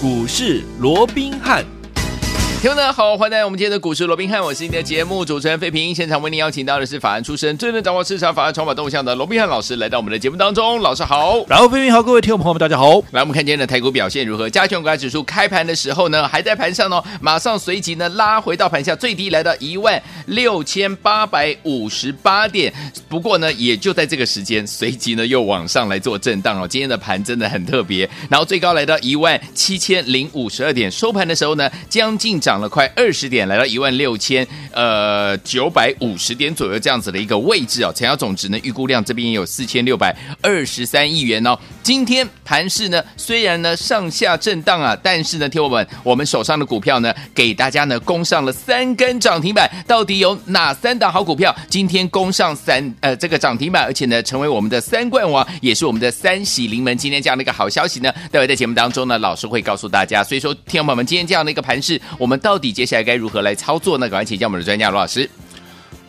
股市罗宾汉。听众们好，欢迎来到我们今天的股市罗宾汉，我是你的节目主持人费平。现场为您邀请到的是法案出身、最能掌握市场法案筹码动向的罗宾汉老师，来到我们的节目当中。老师好，然后费平好，各位听众朋友们，大家好。来，我们看今天的台股表现如何？加权股价指数开盘的时候呢，还在盘上哦，马上随即呢拉回到盘下最低，来到一万六千八百五十八点。不过呢，也就在这个时间，随即呢又往上来做震荡哦。今天的盘真的很特别，然后最高来到一万七千零五十二点，收盘的时候呢，将近涨了快二十。点来到一万六千呃九百五十点左右这样子的一个位置哦，成交总值呢预估量这边也有四千六百二十三亿元哦。今天盘势呢虽然呢上下震荡啊，但是呢，听我们我们手上的股票呢给大家呢攻上了三根涨停板，到底有哪三档好股票今天攻上三呃这个涨停板，而且呢成为我们的三冠王，也是我们的三喜临门。今天这样的一个好消息呢，待会在节目当中呢，老师会告诉大家。所以说，听我们今天这样的一个盘势，我们到底接下来该如何来操作呢？赶快请教我们的专家罗老师。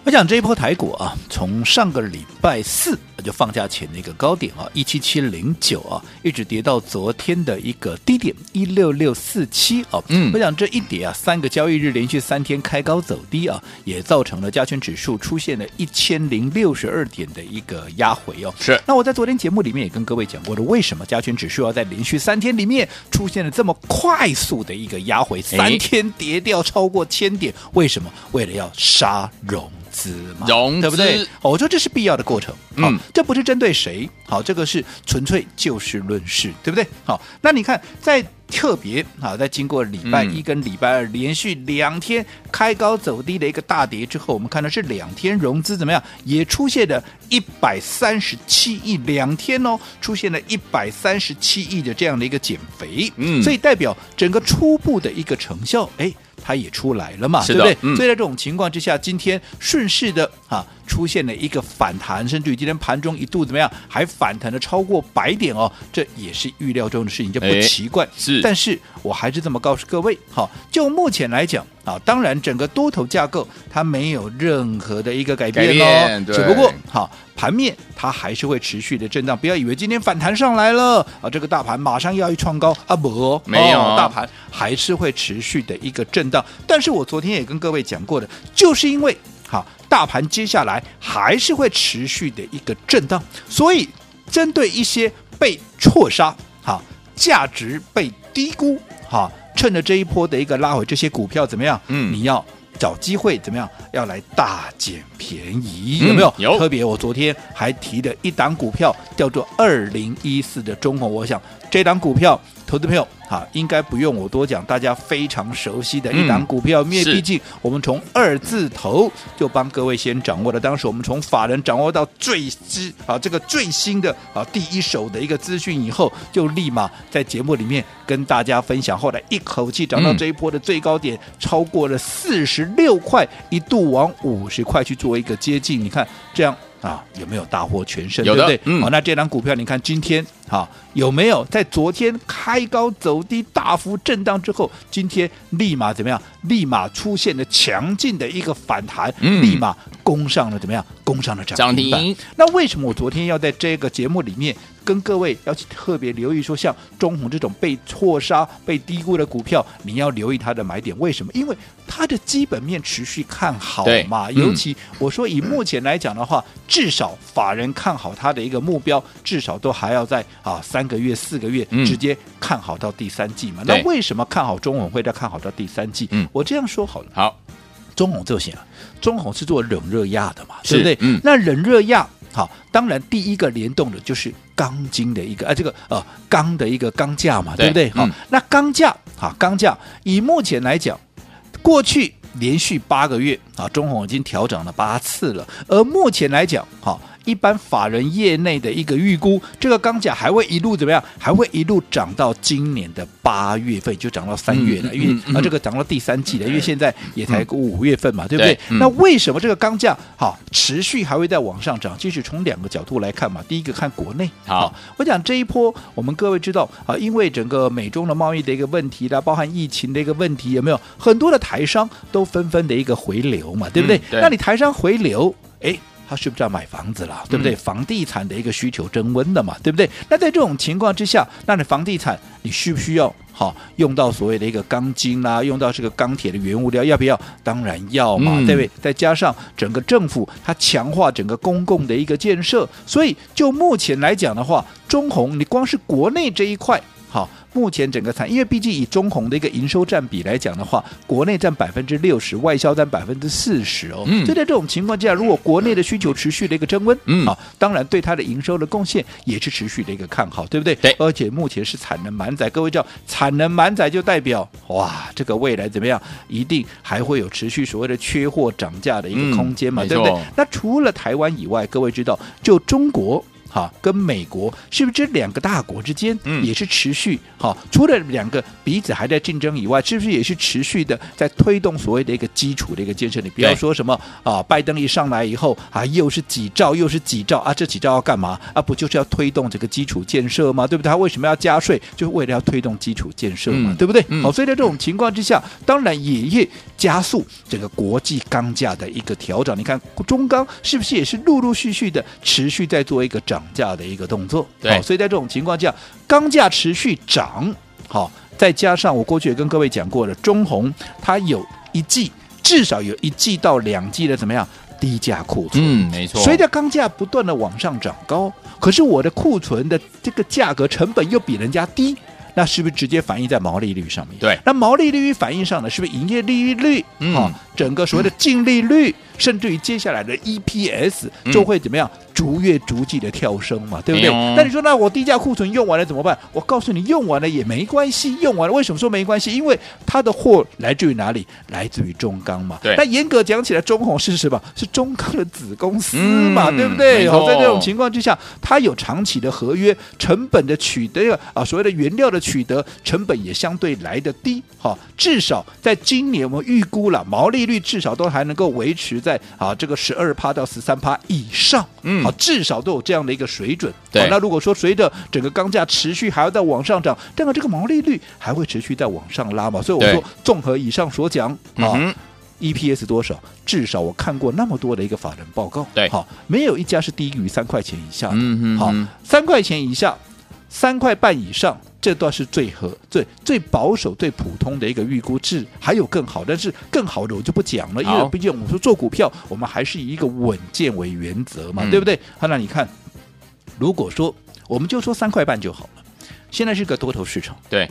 我想这一波台股啊，从上个礼拜四。就放假前的一个高点啊，一七七零九啊，一直跌到昨天的一个低点一六六四七啊。嗯，我想这一跌啊，三个交易日连续三天开高走低啊，也造成了加权指数出现了一千零六十二点的一个压回哦。是。那我在昨天节目里面也跟各位讲过了，为什么加权指数要在连续三天里面出现了这么快速的一个压回？三天跌掉超过千点，为什么？为了要杀融。资嘛，融资对不对？我说这是必要的过程，嗯，这不是针对谁，好，这个是纯粹就事论事，对不对？好，那你看，在特别啊，在经过礼拜一跟礼拜二连续两天开高走低的一个大跌之后，我们看到是两天融资怎么样，也出现了一百三十七亿，两天哦，出现了一百三十七亿的这样的一个减肥，嗯，所以代表整个初步的一个成效，哎。它也出来了嘛，对不对？嗯、所以在这种情况之下，今天顺势的啊出现了一个反弹，甚至于今天盘中一度怎么样，还反弹了超过百点哦，这也是预料中的事情，就不奇怪。是，但是我还是这么告诉各位，好，就目前来讲啊，当然整个多头架构它没有任何的一个改变哦，只不过好。盘面它还是会持续的震荡，不要以为今天反弹上来了啊，这个大盘马上要一创高啊，不，没有，大盘还是会持续的一个震荡。但是我昨天也跟各位讲过的，就是因为好，大盘接下来还是会持续的一个震荡，所以针对一些被错杀、啊价值被低估、啊趁着这一波的一个拉回，这些股票怎么样？嗯，你要。找机会怎么样？要来大捡便宜，有没有？嗯、有。特别我昨天还提了一档股票，叫做二零一四的中鸿。我想这档股票。投资朋友，哈，应该不用我多讲，大家非常熟悉的一档股票，嗯、因为毕竟我们从二字头就帮各位先掌握了。当时我们从法人掌握到最知啊，这个最新的啊第一手的一个资讯以后，就立马在节目里面跟大家分享。后来一口气涨到这一波的最高点，嗯、超过了四十六块，一度往五十块去做一个接近。你看这样。啊，有没有大获全胜？对不对？嗯，好，那这张股票，你看今天哈有没有在昨天开高走低、大幅震荡之后，今天立马怎么样？立马出现了强劲的一个反弹，嗯，立马攻上了怎么样？攻上了涨停板。那为什么我昨天要在这个节目里面？跟各位要去特别留意，说像中红这种被错杀、被低估的股票，你要留意它的买点。为什么？因为它的基本面持续看好嘛。尤其我说以目前来讲的话，至少法人看好它的一个目标，至少都还要在啊三个月、四个月，直接看好到第三季嘛。那为什么看好中红会再看好到第三季？我这样说好了。好，中红就行了。中红是做冷热轧的嘛，对不对？嗯。那冷热轧。好，当然第一个联动的就是钢筋的一个啊，这个呃钢的一个钢架嘛，对，对不对？好，嗯、那钢架啊，钢架以目前来讲，过去连续八个月啊，中红已经调整了八次了，而目前来讲，好。一般法人业内的一个预估，这个钢价还会一路怎么样？还会一路涨到今年的八月份，就涨到三月了。嗯、因为、嗯、啊，这个涨到第三季了，嗯、因为现在也才五月份嘛，嗯、对不对？那为什么这个钢价好持续还会再往上涨？其实从两个角度来看嘛，第一个看国内。好，我讲这一波，我们各位知道啊，因为整个美中的贸易的一个问题啦，包含疫情的一个问题，有没有很多的台商都纷纷的一个回流嘛，对不对？嗯、对，那你台商回流，哎。他是不是要买房子了，对不对？房地产的一个需求增温的嘛，对不对？那在这种情况之下，那你房地产你需不需要好用到所谓的一个钢筋啦，用到这个钢铁的原物料，要不要？当然要嘛，嗯、对不对？再加上整个政府它强化整个公共的一个建设，所以就目前来讲的话，中红你光是国内这一块，好。目前整个产，因为毕竟以中红的一个营收占比来讲的话，国内占百分之六十，外销占百分之四十哦。嗯。就在这种情况之下，如果国内的需求持续的一个增温，嗯，啊，当然对它的营收的贡献也是持续的一个看好，对不对？对。而且目前是产能满载，各位知道产能满载就代表哇，这个未来怎么样？一定还会有持续所谓的缺货涨价的一个空间嘛，嗯、对不对？那除了台湾以外，各位知道就中国。好，跟美国是不是这两个大国之间也是持续好？除了两个彼此还在竞争以外，是不是也是持续的在推动所谓的一个基础的一个建设？你不要说什么啊，拜登一上来以后啊，又是几兆又是几兆啊，这几兆要干嘛啊？不就是要推动这个基础建设吗？对不对？他为什么要加税？就是为了要推动基础建设嘛，嗯、对不对？好，所以在这种情况之下，当然也也加速这个国际钢价的一个调整。你看中钢是不是也是陆陆续续的持续在做一个涨？涨价的一个动作，对，所以在这种情况下，钢价持续涨，好，再加上我过去也跟各位讲过了，中红它有一季至少有一季到两季的怎么样低价库存，嗯，没错。随着钢价不断的往上涨高，可是我的库存的这个价格成本又比人家低，那是不是直接反映在毛利率上面？对，那毛利率反映上呢，是不是营业利率？嗯，好，整个所谓的净利率，嗯、甚至于接下来的 EPS 就会怎么样？嗯逐月逐季的跳升嘛，对不对？那你说，那我低价库存用完了怎么办？我告诉你，用完了也没关系。用完了为什么说没关系？因为它的货来自于哪里？来自于中钢嘛。对。但严格讲起来，中红是什么？是中钢的子公司嘛，嗯、对不对？好，在这种情况之下，它有长期的合约，成本的取得啊，所谓的原料的取得成本也相对来的低。好，至少在今年我们预估了毛利率至少都还能够维持在啊这个十二趴到十三趴以上。嗯。啊至少都有这样的一个水准。对，那如果说随着整个钢价持续还要再往上涨，这样这个毛利率还会持续在往上拉嘛？所以我说，综合以上所讲啊，EPS 多少？至少我看过那么多的一个法人报告，对，好，没有一家是低于三块钱以下的。嗯好，三块钱以下，三块半以上。这段是最合、最最保守、最普通的一个预估值，还有更好，但是更好的我就不讲了，因为毕竟我们说做股票，我们还是以一个稳健为原则嘛，嗯、对不对？好，那你看，如果说我们就说三块半就好了，现在是个多头市场，对，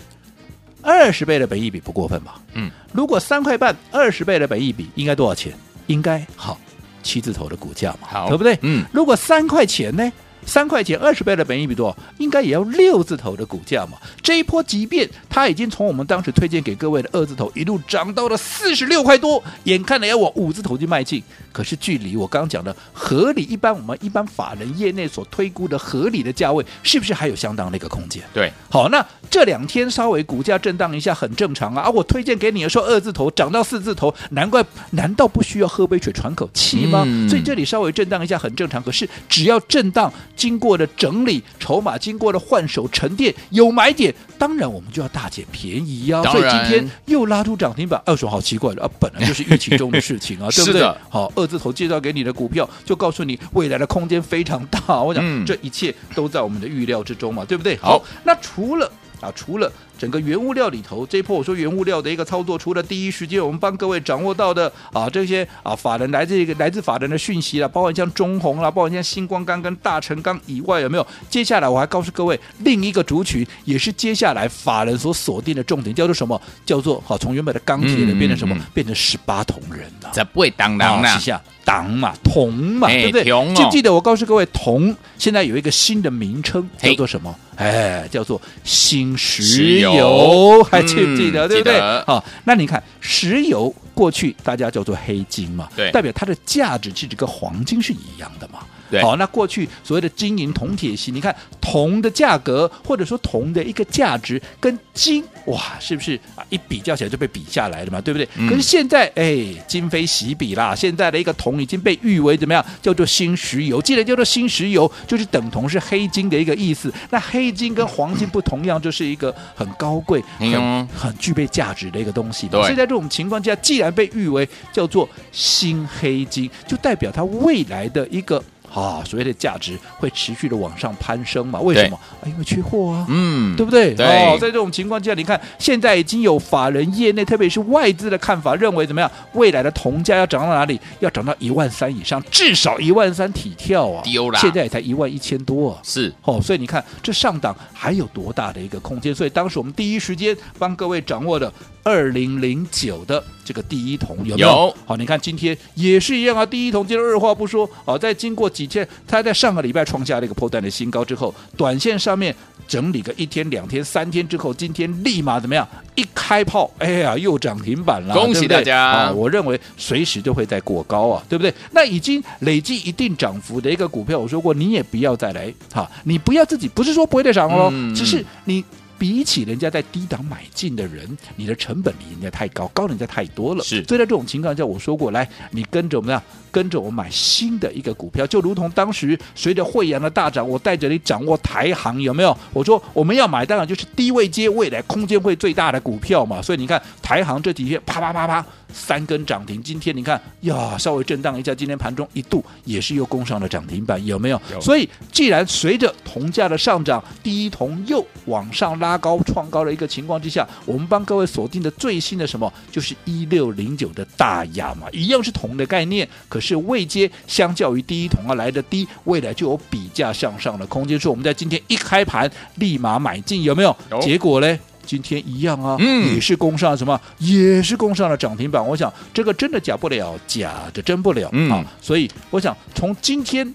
二十倍的本益比不过分吧？嗯，如果三块半二十倍的本益比应该多少钱？应该好七字头的股价嘛，好，对不对？嗯，如果三块钱呢？三块钱二十倍的本益比多，应该也要六字头的股价嘛。这一波，即便它已经从我们当时推荐给各位的二字头，一路涨到了四十六块多，眼看着要往五字头去迈进。可是距离我刚刚讲的合理，一般我们一般法人业内所推估的合理的价位，是不是还有相当的一个空间？对，好，那这两天稍微股价震荡一下，很正常啊。啊我推荐给你的时候，二字头涨到四字头，难怪，难道不需要喝杯水喘口气吗？嗯、所以这里稍微震荡一下很正常。可是只要震荡。经过的整理筹码，经过的换手沉淀，有买点，当然我们就要大捡便宜呀、啊。所以今天又拉出涨停板，二手好奇怪了啊！本来就是预期中的事情啊，对不对？好，二字头介绍给你的股票，就告诉你未来的空间非常大。我想、嗯、这一切都在我们的预料之中嘛，对不对？好，那除了啊，除了。整个原物料里头，这一波我说原物料的一个操作，除了第一时间我们帮各位掌握到的啊这些啊法人来自一个来自法人的讯息了，包括像中红啦，包括像星光钢跟大成钢以外，有没有？接下来我还告诉各位另一个族群，也是接下来法人所锁定的重点，叫做什么？叫做好从原本的钢铁人变成什么？嗯嗯嗯变成十八铜人了。这不会当当啊？下当嘛铜嘛，对不对？哦、记不记得我告诉各位，铜现在有一个新的名称，叫做什么？哎，叫做新石油。油还记不记得？嗯、对不对？好，那你看石油过去大家叫做黑金嘛，对，代表它的价值其实跟黄金是一样的嘛。对好，那过去所谓的金银铜铁锡，你看铜的价格或者说铜的一个价值跟金哇，是不是啊？一比较起来就被比下来了嘛，对不对？嗯、可是现在哎，今非昔比啦，现在的一个铜已经被誉为怎么样？叫做新石油。既然叫做新石油，就是等同是黑金的一个意思。那黑金跟黄金不同样，就是一个很高贵、很、嗯、很具备价值的一个东西。对。所以在这种情况下，既然被誉为叫做新黑金，就代表它未来的一个。啊，所谓的价值会持续的往上攀升嘛？为什么？啊，因为缺货啊，嗯，对不对？对哦，在这种情况下，你看现在已经有法人业内，特别是外资的看法，认为怎么样？未来的铜价要涨到哪里？要涨到一万三以上，至少一万三起跳啊！丢了，现在也才一万一千多啊！是哦，所以你看这上档还有多大的一个空间？所以当时我们第一时间帮各位掌握的二零零九的这个第一桶有没有？有好，你看今天也是一样啊，第一桶今天二话不说，好，在经过几天，它在上个礼拜创下了一个破蛋的新高之后，短线上面整理个一天、两天、三天之后，今天立马怎么样？一开炮，哎呀，又涨停板了，恭喜大家！啊，我认为随时都会再过高啊，对不对？那已经累计一定涨幅的一个股票，我说过，你也不要再来哈，你不要自己不是说不会再涨哦，嗯、只是你。比起人家在低档买进的人，你的成本比人家太高，高人家太多了。是，所以在这种情况下，我说过来，你跟着我们呀，跟着我买新的一个股票，就如同当时随着惠阳的大涨，我带着你掌握台行，有没有？我说我们要买，当然就是低位接未来空间会最大的股票嘛。所以你看台行这几天啪啪啪啪。三根涨停，今天你看呀，稍微震荡一下，今天盘中一度也是又攻上了涨停板，有没有？有。所以既然随着铜价的上涨，第一铜又往上拉高创高的一个情况之下，我们帮各位锁定的最新的什么，就是一六零九的大亚嘛，一样是铜的概念，可是未接相较于第一铜啊来的低，未来就有比价向上的空间。所以我们在今天一开盘立马买进，有没有？有。结果嘞？今天一样啊，嗯，也是攻上了什么？也是攻上了涨停板。我想这个真的假不了，假的真不了，嗯，啊。所以我想从今天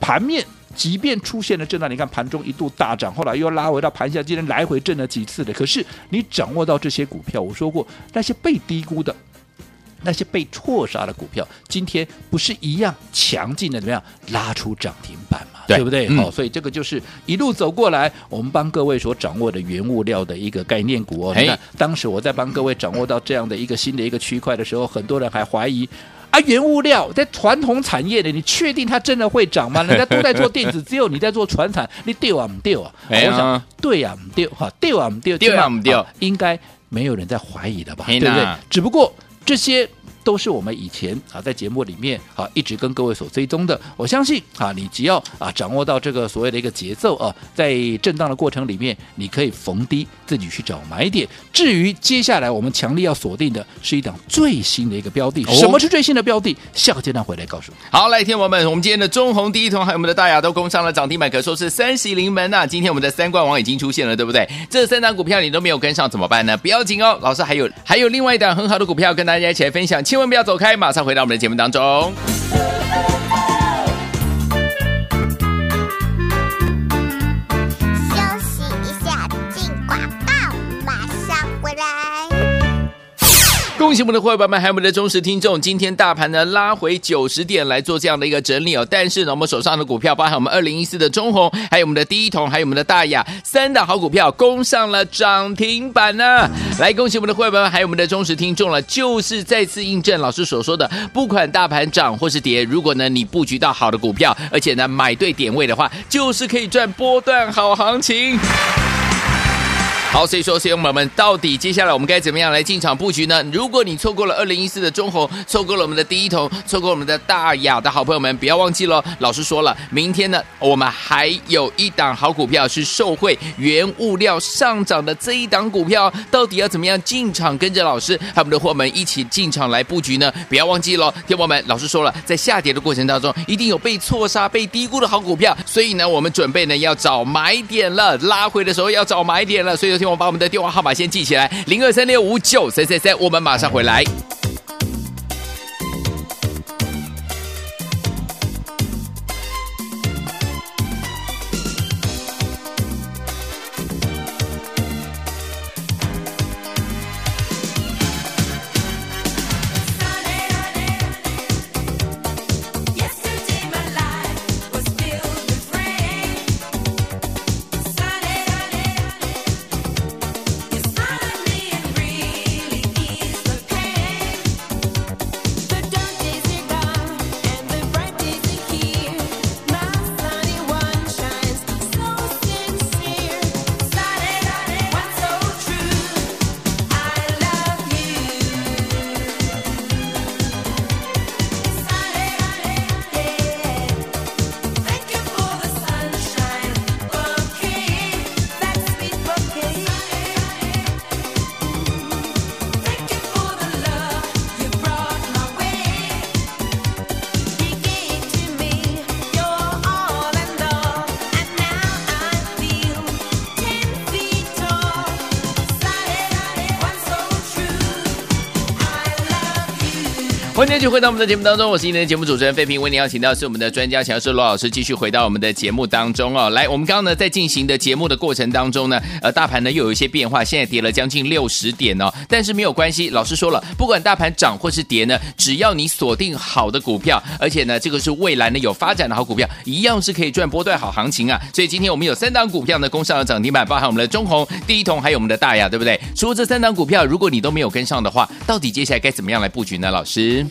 盘面，即便出现了震荡，你看盘中一度大涨，后来又拉回到盘下，今天来回震了几次的。可是你掌握到这些股票，我说过那些被低估的。那些被错杀的股票，今天不是一样强劲的怎么样拉出涨停板嘛？对，对不对？好、嗯哦，所以这个就是一路走过来，我们帮各位所掌握的原物料的一个概念股哦。你看，当时我在帮各位掌握到这样的一个新的一个区块的时候，很多人还怀疑啊，原物料在传统产业的，你确定它真的会涨吗？人家都在做电子，只有你在做传产，你丢啊不丢啊？我想对啊不丢哈，丢啊不丢，丢啊不丢，应该没有人在怀疑的吧？对不对？只不过。这些都是我们以前啊在节目里面啊一直跟各位所追踪的。我相信啊，你只要啊掌握到这个所谓的一个节奏啊，在震荡的过程里面，你可以逢低自己去找买点。至于接下来我们强力要锁定的是一档最新的一个标的，什么是最新的标的？下个阶段回来告诉你。好，来，听我们，我们今天的中红第一桶还有我们的大亚都攻上了涨停板，可说是三喜临门呐、啊。今天我们的三冠王已经出现了，对不对？这三档股票你都没有跟上怎么办呢？不要紧哦，老师还有还有另外一档很好的股票跟大家一起来分享。千万不要走开，马上回到我们的节目当中。恭喜我们的伙伴们，还有我们的忠实听众。今天大盘呢拉回九十点来做这样的一个整理哦，但是呢，我们手上的股票，包含我们二零一四的中红，还有我们的第一桶，还有我们的大亚三大好股票，攻上了涨停板呢、来，恭喜我们的伙伴们，还有我们的忠实听众了，就是再次印证老师所说的，不管大盘涨或是跌，如果呢你布局到好的股票，而且呢买对点位的话，就是可以赚波段好行情。好，所以说，朋友们，到底接下来我们该怎么样来进场布局呢？如果你错过了二零一四的中红，错过了我们的第一桶，错过我们的大雅的好朋友们，不要忘记了，老师说了，明天呢，我们还有一档好股票是受惠原物料上涨的这一档股票，到底要怎么样进场，跟着老师还有我们的伙伴们一起进场来布局呢？不要忘记了，听友们，老师说了，在下跌的过程当中，一定有被错杀、被低估的好股票，所以呢，我们准备呢要找买点了，拉回的时候要找买点了，所以。请我把我们的电话号码先记起来，零二三六五九三三三，我们马上回来。欢迎继续回到我们的节目当中，我是今天的节目主持人费平，为您邀请到是我们的专家强势罗老师，继续回到我们的节目当中哦。来，我们刚刚呢在进行的节目的过程当中呢，呃，大盘呢又有一些变化，现在跌了将近六十点哦，但是没有关系，老师说了，不管大盘涨或是跌呢，只要你锁定好的股票，而且呢这个是未来呢有发展的好股票，一样是可以赚波段好行情啊。所以今天我们有三档股票呢攻上了涨停板，包含我们的中红、第一铜，还有我们的大亚，对不对？除了这三档股票，如果你都没有跟上的话，到底接下来该怎么样来布局呢？老师？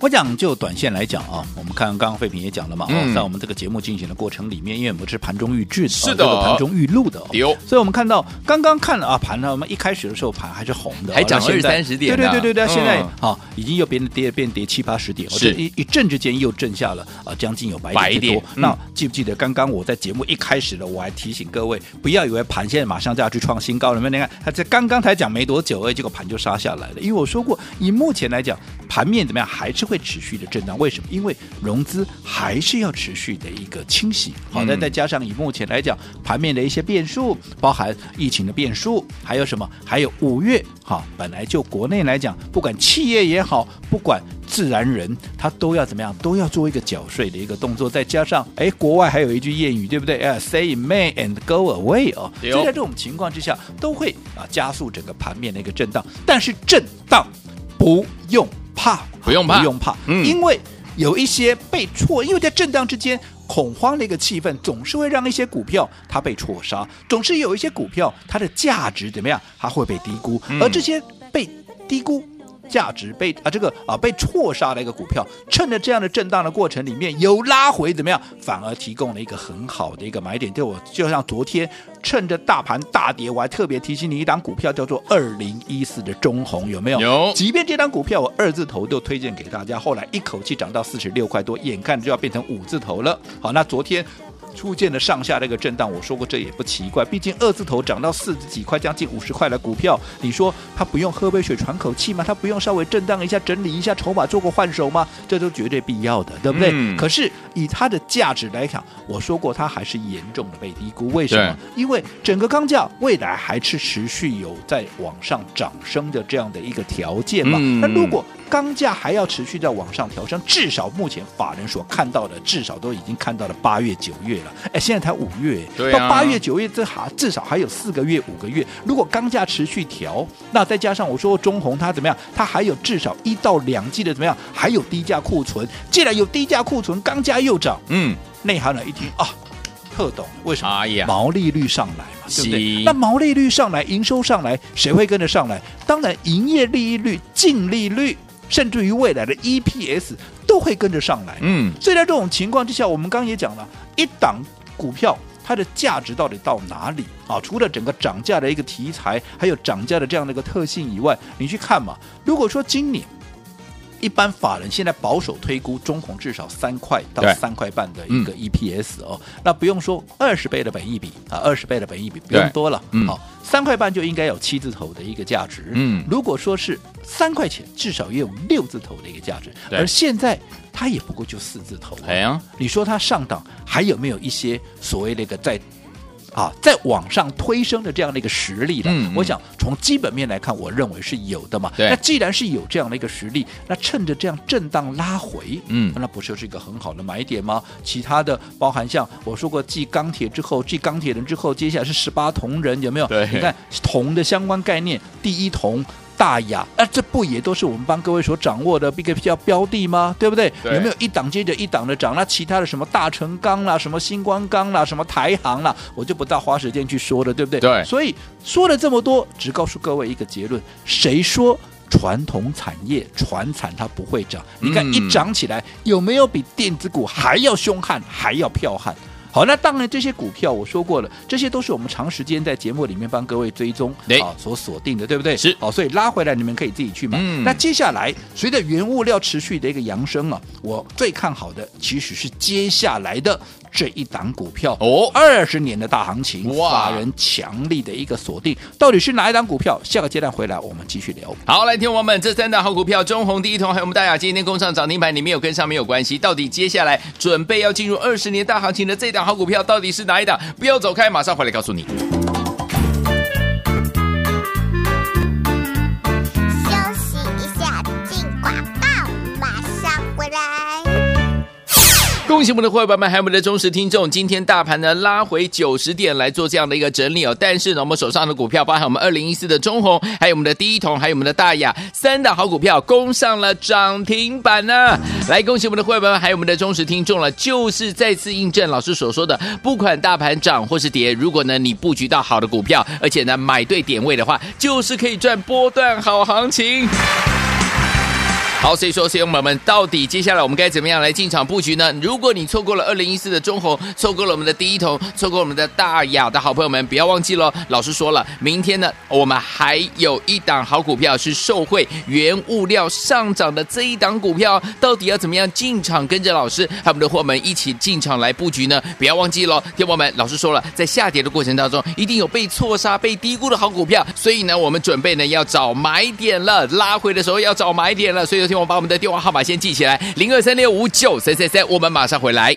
我讲就短线来讲啊，我们看刚刚废品也讲了嘛，嗯、在我们这个节目进行的过程里面，因为我们是盘中预制的，是的，盘中预录的、哦，有，所以我们看到刚刚看了啊盘呢，我们一开始的时候盘还是红的，还涨了二三十点，对对对对对，现在啊、已经又变跌变跌七八十点，是。一一阵之间又震下了啊将近有百点多。点嗯、那记不记得刚刚我在节目一开始的我还提醒各位，不要以为盘现在马上就要去创新高了？你看它这刚刚才讲没多久，哎，结果盘就杀下来了。因为我说过，以目前来讲，盘面怎么样，还是会持续的震荡。为什么？因为融资还是要持续的一个清洗。好，那再加上以目前来讲，盘面的一些变数，包含疫情的变数，还有什么？还有五月，哈，本来就国内来讲，不管企业也好，不管自然人，他都要怎么样，都要做一个缴税的一个动作。再加上，哎，国外还有一句谚语，对不对？哎，say May and go away 哦。所以在这种情况之下，都会啊加速整个盘面的一个震荡。但是震荡不用怕。不用怕，不用怕，嗯，因为有一些被错，因为在震荡之间恐慌的一个气氛，总是会让一些股票它被错杀，总是有一些股票它的价值怎么样，它会被低估，而这些被低估。价值被啊这个啊被错杀的一个股票，趁着这样的震荡的过程里面有拉回怎么样，反而提供了一个很好的一个买点。对我就像昨天趁着大盘大跌，我还特别提醒你一档股票叫做二零一四的中红有没有？有。即便这档股票我二字头都推荐给大家，后来一口气涨到四十六块多，眼看就要变成五字头了。好，那昨天。出现了上下的一个震荡，我说过这也不奇怪，毕竟二字头涨到四十几块，将近五十块的股票，你说它不用喝杯水喘口气吗？它不用稍微震荡一下、整理一下筹码，做个换手吗？这都绝对必要的，对不对？嗯、可是以它的价值来讲，我说过它还是严重的被低估。为什么？因为整个钢价未来还是持续有在往上涨升的这样的一个条件嘛。那、嗯、如果钢价还要持续在往上调升，至少目前法人所看到的，至少都已经看到了八月、九月了。哎，现在才五月，到八月、九月这还至少还有四个月、五个月。如果钢价持续调，那再加上我说中红它怎么样？它还有至少一到两季的怎么样？还有低价库存。既然有低价库存，钢价又涨，嗯，内行人一听啊，特懂为什么？哎呀，毛利率上来嘛，对不对？那毛利率上来，营收上来，谁会跟着上来？当然，营业利率、净利率。甚至于未来的 EPS 都会跟着上来，嗯，所以在这种情况之下，我们刚刚也讲了，一档股票它的价值到底到哪里啊？除了整个涨价的一个题材，还有涨价的这样的一个特性以外，你去看嘛，如果说今年。一般法人现在保守推估，中红至少三块到三块半的一个 EPS 哦，嗯、那不用说二十倍的本益比啊，二十倍的本益比不用多了，好、嗯，三块半就应该有七字头的一个价值。嗯，如果说是三块钱，至少也有六字头的一个价值。而现在它也不过就四字头。哎呀，你说它上档还有没有一些所谓那个在？啊，在往上推升的这样的一个实力了，我想从基本面来看，我认为是有的嘛。那既然是有这样的一个实力，那趁着这样震荡拉回，嗯，那不就是一个很好的买点吗？其他的包含像我说过，继钢铁之后，继钢铁人之后，接下来是十八铜人，有没有？对，你看铜的相关概念，第一铜。大亚，那、啊、这不也都是我们帮各位所掌握的一个叫标的吗？对不对？对有没有一档接着一档的涨？那其他的什么大成钢啦，什么星光钢啦，什么台行啦，我就不大花时间去说了，对不对？对。所以说了这么多，只告诉各位一个结论：谁说传统产业、传产它不会涨？你看一涨起来，有没有比电子股还要凶悍、还要彪悍？好，那当然这些股票我说过了，这些都是我们长时间在节目里面帮各位追踪啊所锁定的，对不对？是。好，所以拉回来你们可以自己去买。嗯。那接下来随着原物料持续的一个扬升啊，我最看好的其实是接下来的这一档股票哦，二十年的大行情，哇，法人强力的一个锁定，到底是哪一档股票？下个阶段回来我们继续聊。好，来听我们这三档好股票，中红、第一桶还有我们大雅，今天攻上涨停板，你没有跟上没有关系。到底接下来准备要进入二十年大行情的这档。好股票到底是哪一档？不要走开，马上回来告诉你。恭喜我们的伙伴们，还有我们的忠实听众。今天大盘呢拉回九十点来做这样的一个整理哦，但是呢，我们手上的股票包含我们二零一四的中红，还有我们的第一桶，还有我们的大亚三档好股票攻上了涨停板呢、来，恭喜我们的伙伴们，还有我们的忠实听众了，就是再次印证老师所说的，不管大盘涨或是跌，如果呢你布局到好的股票，而且呢买对点位的话，就是可以赚波段好行情。好，所以说，朋友们，到底接下来我们该怎么样来进场布局呢？如果你错过了二零一四的中红，错过了我们的第一桶，错过我们的大亚的好朋友们，不要忘记了，老师说了，明天呢，我们还有一档好股票是受惠原物料上涨的这一档股票，到底要怎么样进场，跟着老师还有我们的货们一起进场来布局呢？不要忘记了，听友们，老师说了，在下跌的过程当中，一定有被错杀、被低估的好股票，所以呢，我们准备呢要找买点了，拉回的时候要找买点了，所以。希望把我们的电话号码先记起来，零二三六五九三三三，我们马上回来。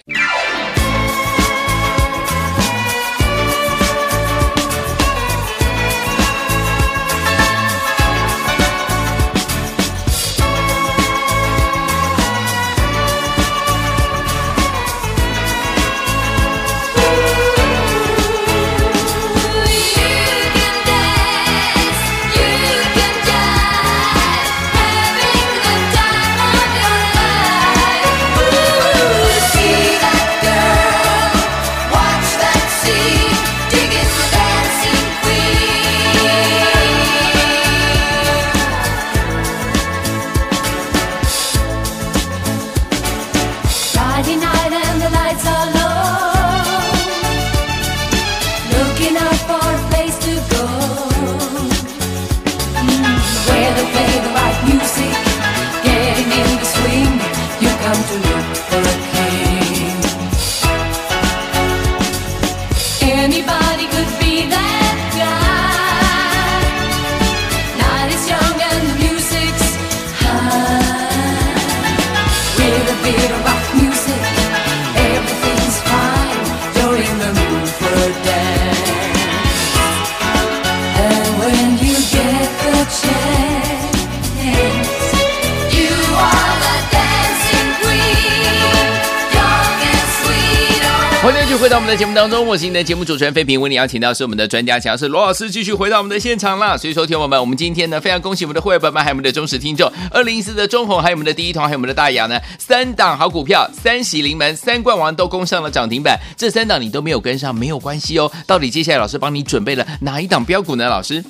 到我们的节目当中，我是你的节目主持人费平，为你邀请到是我们的专家强势罗老师，继续回到我们的现场了。所以说，听我们，我们今天呢，非常恭喜我们的会员朋友们，还有我们的忠实听众，二零一四的中红，还有我们的第一铜，还有我们的大雅呢，三档好股票，三喜临门，三冠王都攻上了涨停板。这三档你都没有跟上，没有关系哦。到底接下来老师帮你准备了哪一档标股呢？老师，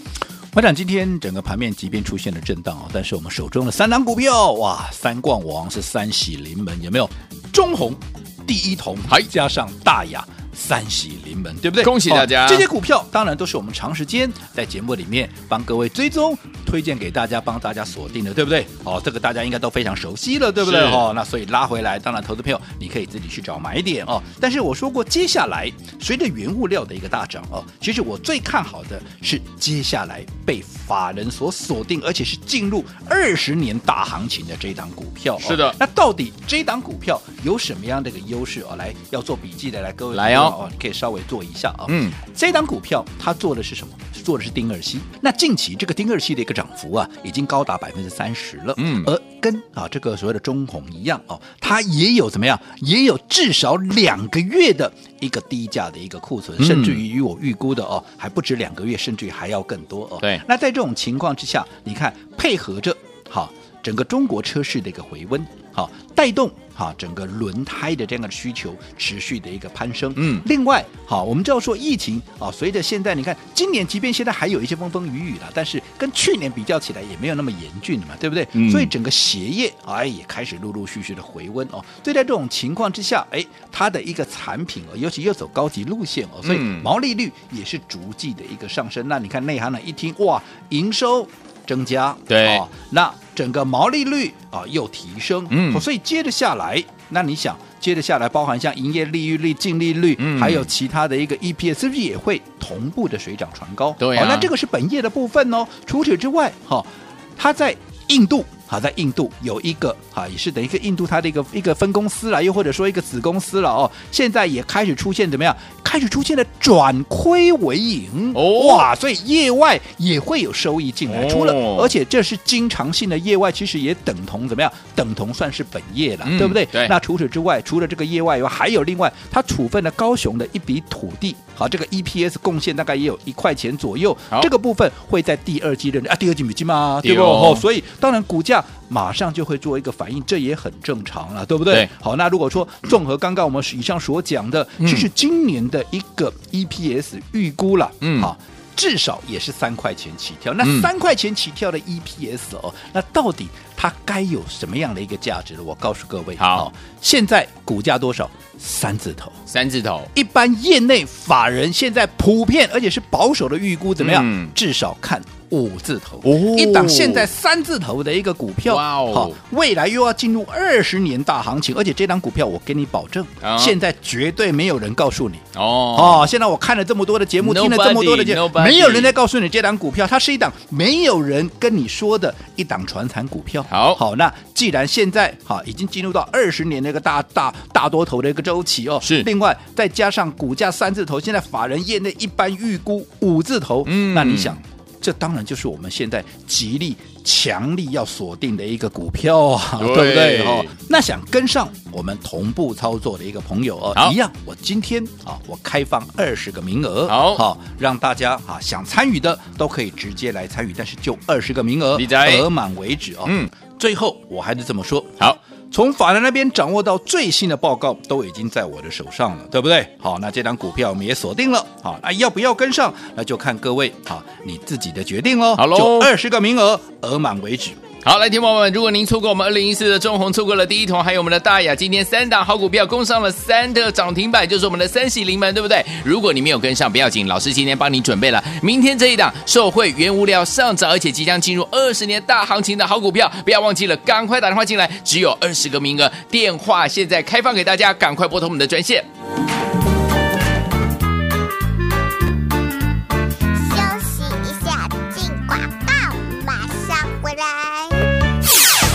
我想今天整个盘面即便出现了震荡哦，但是我们手中的三档股票，哇，三冠王是三喜临门，有没有？中红。第一铜还加上大雅，三喜临门，对不对？恭喜大家！哦、这些股票当然都是我们长时间在节目里面帮各位追踪、推荐给大家、帮大家锁定的，对不对？哦，这个大家应该都非常熟悉了，对不对？哦，那所以拉回来，当然投资朋友你可以自己去找买点哦。但是我说过，接下来随着原物料的一个大涨哦，其实我最看好的是接下来被法人所锁定，而且是进入二十年大行情的这一档股票。是的，那到底这档股票有什么样的一个优势哦？来，要做笔记的来，各位来哦。哦，你可以稍微做一下啊。嗯，这档股票它做的是什么？做的是丁二烯。那近期这个丁二烯的一个涨幅啊，已经高达百分之三十了。嗯，而跟啊这个所谓的中红一样哦，它也有怎么样？也有至少两个月的一个低价的一个库存，嗯、甚至于与我预估的哦，还不止两个月，甚至于还要更多哦。对。那在这种情况之下，你看配合着好整个中国车市的一个回温，好带动。哈，整个轮胎的这样的需求持续的一个攀升。嗯，另外，好，我们知道说疫情啊，随着现在你看，今年即便现在还有一些风风雨雨了，但是跟去年比较起来也没有那么严峻了嘛，对不对？嗯。所以整个鞋业哎也开始陆陆续续的回温哦。所以在这种情况之下，哎，它的一个产品哦，尤其又走高级路线哦，所以毛利率也是逐季的一个上升。那你看内行呢一听哇，营收。增加对、哦，那整个毛利率啊又提升，嗯，所以接着下来，那你想接着下来，包含像营业利率、净利率，嗯，还有其他的一个 EPS，是不是也会同步的水涨船高？对、啊哦，那这个是本业的部分哦。除此之外，哈、哦，它在印度好在印度有一个啊，也是等于一个印度它的一个一个分公司了，又或者说一个子公司了哦，现在也开始出现怎么样？开始出现了转亏为盈哦，哇，所以业外也会有收益进来，除了而且这是经常性的业外，其实也等同怎么样？等同算是本业了，嗯、对不对？对。那除此之外，除了这个业外以外，还有另外他处分了高雄的一笔土地，好，这个 EPS 贡献大概也有一块钱左右，这个部分会在第二季认啊，第二季没进嘛，对不？哦，所以当然股价马上就会做一个反应，这也很正常了，对不对？对好，那如果说综合刚刚我们以上所讲的，其实今年的一个 EPS 预估了，嗯，好。至少也是三块钱起跳，那三块钱起跳的 EPS 哦，嗯、那到底它该有什么样的一个价值呢？我告诉各位，好，现在股价多少？三字头，三字头。一般业内法人现在普遍而且是保守的预估怎么样？嗯、至少看。五字头，哦、一档现在三字头的一个股票，好，未来又要进入二十年大行情，而且这档股票我给你保证，哦、现在绝对没有人告诉你。哦。哦，现在我看了这么多的节目，Nobody, 听了这么多的节目没有人在告诉你这档股票，它是一档没有人跟你说的一档传产股票。好，好，那既然现在哈已经进入到二十年那个大大大多头的一个周期哦，是，另外再加上股价三字头，现在法人业内一般预估五字头，嗯，那你想？这当然就是我们现在极力强力要锁定的一个股票啊，对，对不对？哦，那想跟上我们同步操作的一个朋友哦，一样，我今天啊，我开放二十个名额，好，好，让大家啊想参与的都可以直接来参与，但是就二十个名额，额满为止哦。嗯，最后我还是这么说，好。从法人那边掌握到最新的报告，都已经在我的手上了，对不对？好，那这张股票我们也锁定了，好，那要不要跟上？那就看各位好你自己的决定喽。好喽，就二十个名额，额满为止。好，来，听众朋友们，如果您错过我们二零一四的中红，错过了第一桶，还有我们的大雅，今天三档好股票攻上了三的涨停板，就是我们的三喜临门，对不对？如果你没有跟上，不要紧，老师今天帮你准备了明天这一档受惠原物料上涨，而且即将进入二十年大行情的好股票，不要忘记了，赶快打电话进来，只有二十个名额，电话现在开放给大家，赶快拨通我们的专线。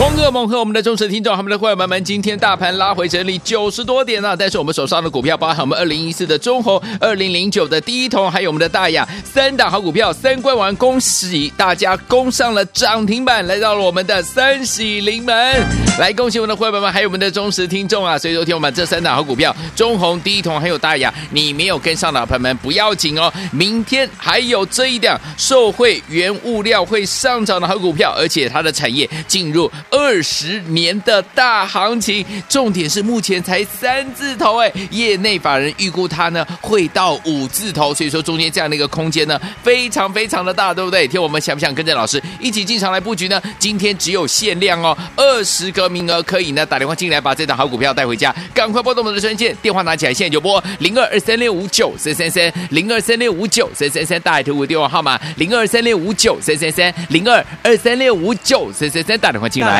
狂贺猛贺我们的忠实听众，他们的会员们，今天大盘拉回整理九十多点了，但是我们手上的股票，包含我们二零一四的中红、二零零九的第一铜，还有我们的大亚三档好股票，三关完，恭喜大家攻上了涨停板，来到了我们的三喜临门，来恭喜我们的会员们，还有我们的忠实听众啊！所以昨天我们这三档好股票，中红、第一铜还有大亚，你没有跟上的朋友们不要紧哦，明天还有这一档受惠原物料会上涨的好股票，而且它的产业进入。二十年的大行情，重点是目前才三字头哎，业内法人预估它呢会到五字头，所以说中间这样的一个空间呢非常非常的大，对不对？听我们想不想跟着老师一起进场来布局呢？今天只有限量哦，二十个名额可以呢打电话进来把这档好股票带回家，赶快拨动我们的专线电话拿起来，现在就拨零二二三六五九三三三零二三六五九三三三大海投顾电话号码零二三六五九三三三零二二三六五九三三三打电话进来。